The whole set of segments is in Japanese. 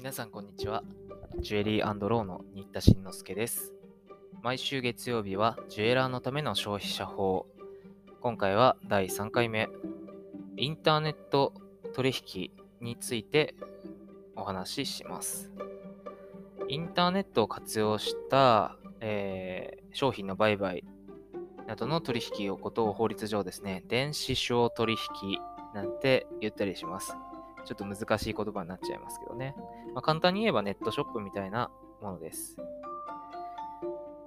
皆さんこんにちは。ジュエリーローの新田慎之介です。毎週月曜日はジュエラーのための消費者法。今回は第3回目。インターネット取引についてお話しします。インターネットを活用した、えー商品の売買などの取引をことを法律上ですね、電子商取引なんて言ったりします。ちょっと難しい言葉になっちゃいますけどね。まあ、簡単に言えばネットショップみたいなものです。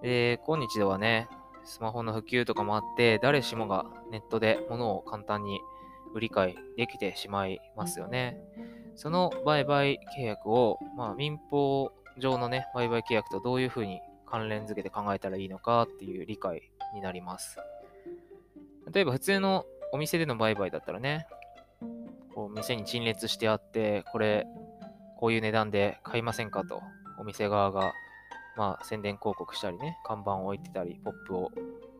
で、今日ではね、スマホの普及とかもあって、誰しもがネットで物を簡単に売り買いできてしまいますよね。その売買契約を、まあ、民法上のね、売買契約とどういうふうに関連づけて考えたらいいのかっていう理解になります。例えば普通のお店での売買だったらね、こう店に陳列してあって、これ、こういう値段で買いませんか？と、お店側が、まあ、宣伝広告したりね、看板を置いてたり、ポップを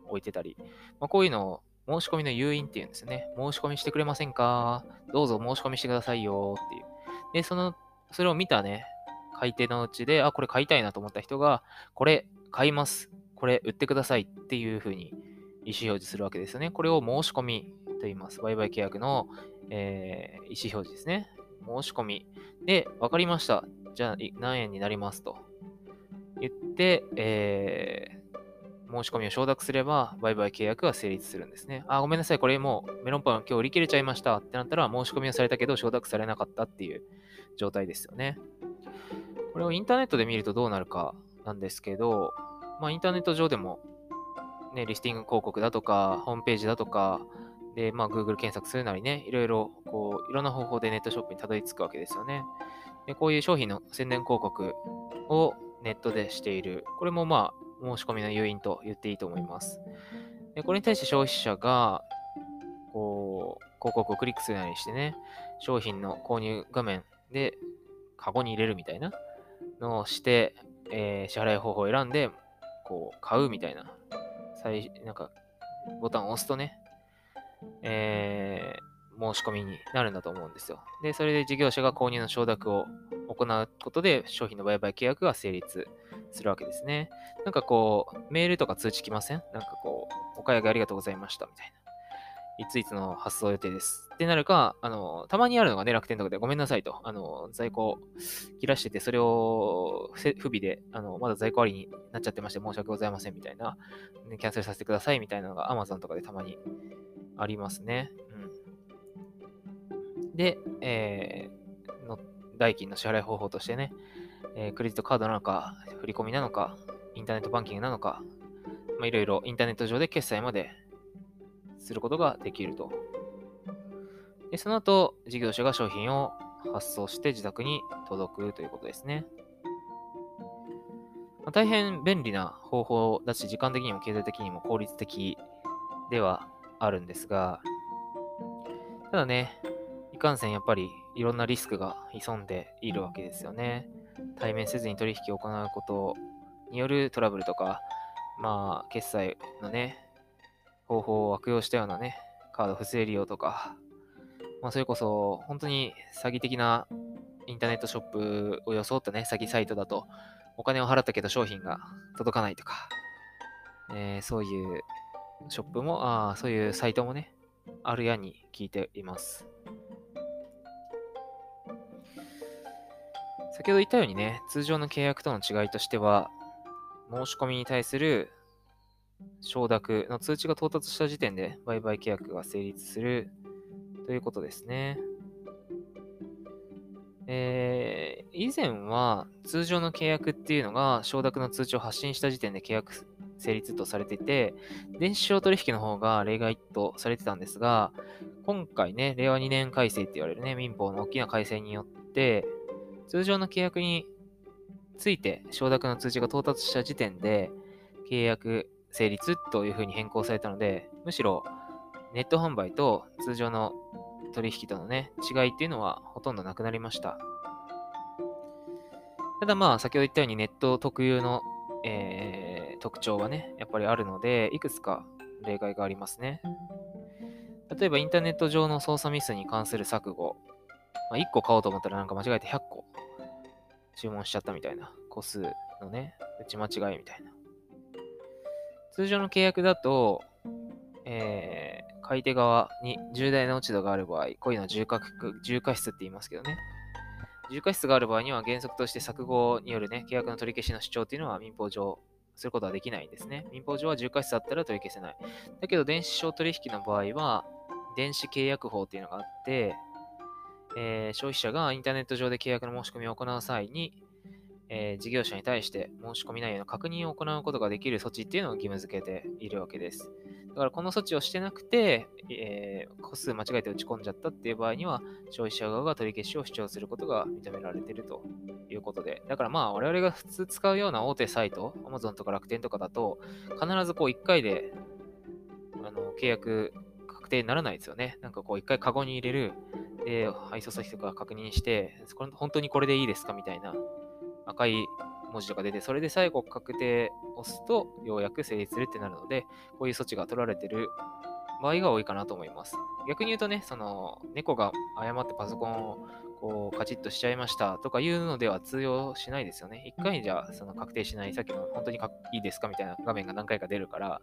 置いてたり、まあ、こういうのを申し込みの誘引っていうんですよね。申し込みしてくれませんか？どうぞ申し込みしてくださいよっていう。で、その、それを見たね、買い手のうちで、あ、これ買いたいなと思った人が、これ買います。これ売ってくださいっていうふうに意思表示するわけですよね。これを申し込みと言います。売買契約の、えー意思表示ですね。申し込み。で、わかりました。じゃあ、何円になりますと言って、えー申し込みを承諾すれば、売買契約が成立するんですね。あ、ごめんなさい。これもうメロンパン今日売り切れちゃいましたってなったら、申し込みをされたけど承諾されなかったっていう状態ですよね。これをインターネットで見るとどうなるかなんですけど、まあ、インターネット上でも、ね、リスティング広告だとか、ホームページだとか、で、まあ、Google 検索するなりね、いろいろ、こう、いろんな方法でネットショップにたどり着くわけですよね。で、こういう商品の宣伝広告をネットでしている。これもまあ、申し込みの誘引と言っていいと思います。で、これに対して消費者が、こう、広告をクリックするなりしてね、商品の購入画面で、カゴに入れるみたいなのをして、えー支払い方法を選んで、こう、買うみたいな、最なんか、ボタンを押すとね、えー申し込みになるんだと思うんですよ。で、それで事業者が購入の承諾を行うことで、商品の売買契約が成立するわけですね。なんかこう、メールとか通知来ません？なんかこう、お買い上げありがとうございましたみたいな。いついつの発送予定です。ってなるか、あの、たまにあるのがね、楽天とかでごめんなさいと。あの、在庫切らしてて、それを不備で、あの、まだ在庫ありになっちゃってまして、申し訳ございませんみたいな、ねキャンセルさせてくださいみたいなのが Amazon とかでたまにありますね。うん。で、えーの代金の支払い方法としてね、えークレジットカードなのか、振り込みなのか、インターネットバンキングなのか、まあ、いろいろインターネット上で決済まですることができると。で、その後、事業者が商品を発送して自宅に届くということですね。まあ大変便利な方法だし、時間的にも経済的にも効率的ではあるんですが、ただね、いかんせんやっぱりいろんなリスクが潜んでいるわけですよね。対面せずに取引を行うことによるトラブルとか、まあ、決済のね、方法を悪用したようなね、カード不正利用とか、まあ、それこそ本当に詐欺的なインターネットショップを装ったね、詐欺サイトだと、お金を払ったけど商品が届かないとか、えーそういうショップも、あーそういうサイトもね、あるやに聞いています。先ほど言ったようにね、通常の契約との違いとしては、申し込みに対する承諾の通知が到達した時点で売買契約が成立するということですね。えー以前は通常の契約っていうのが承諾の通知を発信した時点で契約成立とされていて、電子商取引の方が例外とされてたんですが、今回ね、令和2年改正って言われるね、民法の大きな改正によって、通常の契約について承諾の通知が到達した時点で契約成立というふうに変更されたので、むしろネット販売と通常の取引とのね、違いっていうのはほとんどなくなりました。ただまあ、先ほど言ったようにネット特有の、えー特徴はね、やっぱりあるので、いくつか例外がありますね。例えばインターネット上の操作ミスに関する錯誤、まあ、1個買おうと思ったらなんか間違えて100個注文しちゃったみたいな。個数のね、打ち間違いみたいな。通常の契約だと、えー、買い手側に重大な落ち度がある場合、こういうのは重過重過失って言いますけどね。重過失がある場合には原則として錯誤によるね、契約の取り消しの主張っていうのは民法上することはできないんですね。民法上は重過失あったら取り消せない。だけど電子商取引の場合は、電子契約法っていうのがあって、えー、消費者がインターネット上で契約の申し込みを行う際に、えー、事業者に対して申し込み内容の確認を行うことができる措置っていうのを義務付けているわけです。だからこの措置をしてなくて、えー、個数間違えて打ち込んじゃったっていう場合には、消費者側が取り消しを主張することが認められているということで、だからまあ我々が普通使うような大手サイト、Amazon とか楽天とかだと、必ずこう1回であの契約確定にならないですよね。なんかこう1回カゴに入れる、で、配送先とか確認して、本当にこれでいいですかみたいな赤い文字とか出て、それで最後確定押すと、ようやく成立するってなるので、こういう措置が取られてる場合が多いかなと思います。逆に言うとね、その、猫が誤ってパソコンをこうカチッとしちゃいましたとかいうのでは通用しないですよね。一回じゃその確定しない、さっきの本当にいいですかみたいな画面が何回か出るから、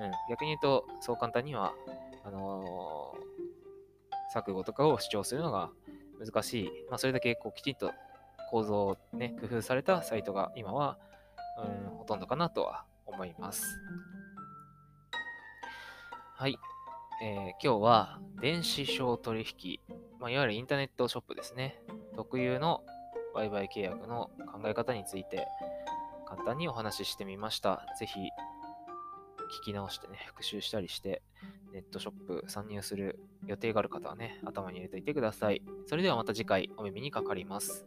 うん、逆に言うと、そう簡単には、あのー、錯誤とかを主張するのが難しい。まあ、それだけこうきちんと構造をね、工夫されたサイトが今は、うん、ほとんどかなとは思います。はい。えー、今日は電子商取引、まあ、いわゆるインターネットショップですね。特有の売買契約の考え方について簡単にお話ししてみました。ぜひ聞き直してね、復習したりして、ネットショップ参入する予定がある方はね、頭に入れておいてください。それではまた次回お耳にかかります。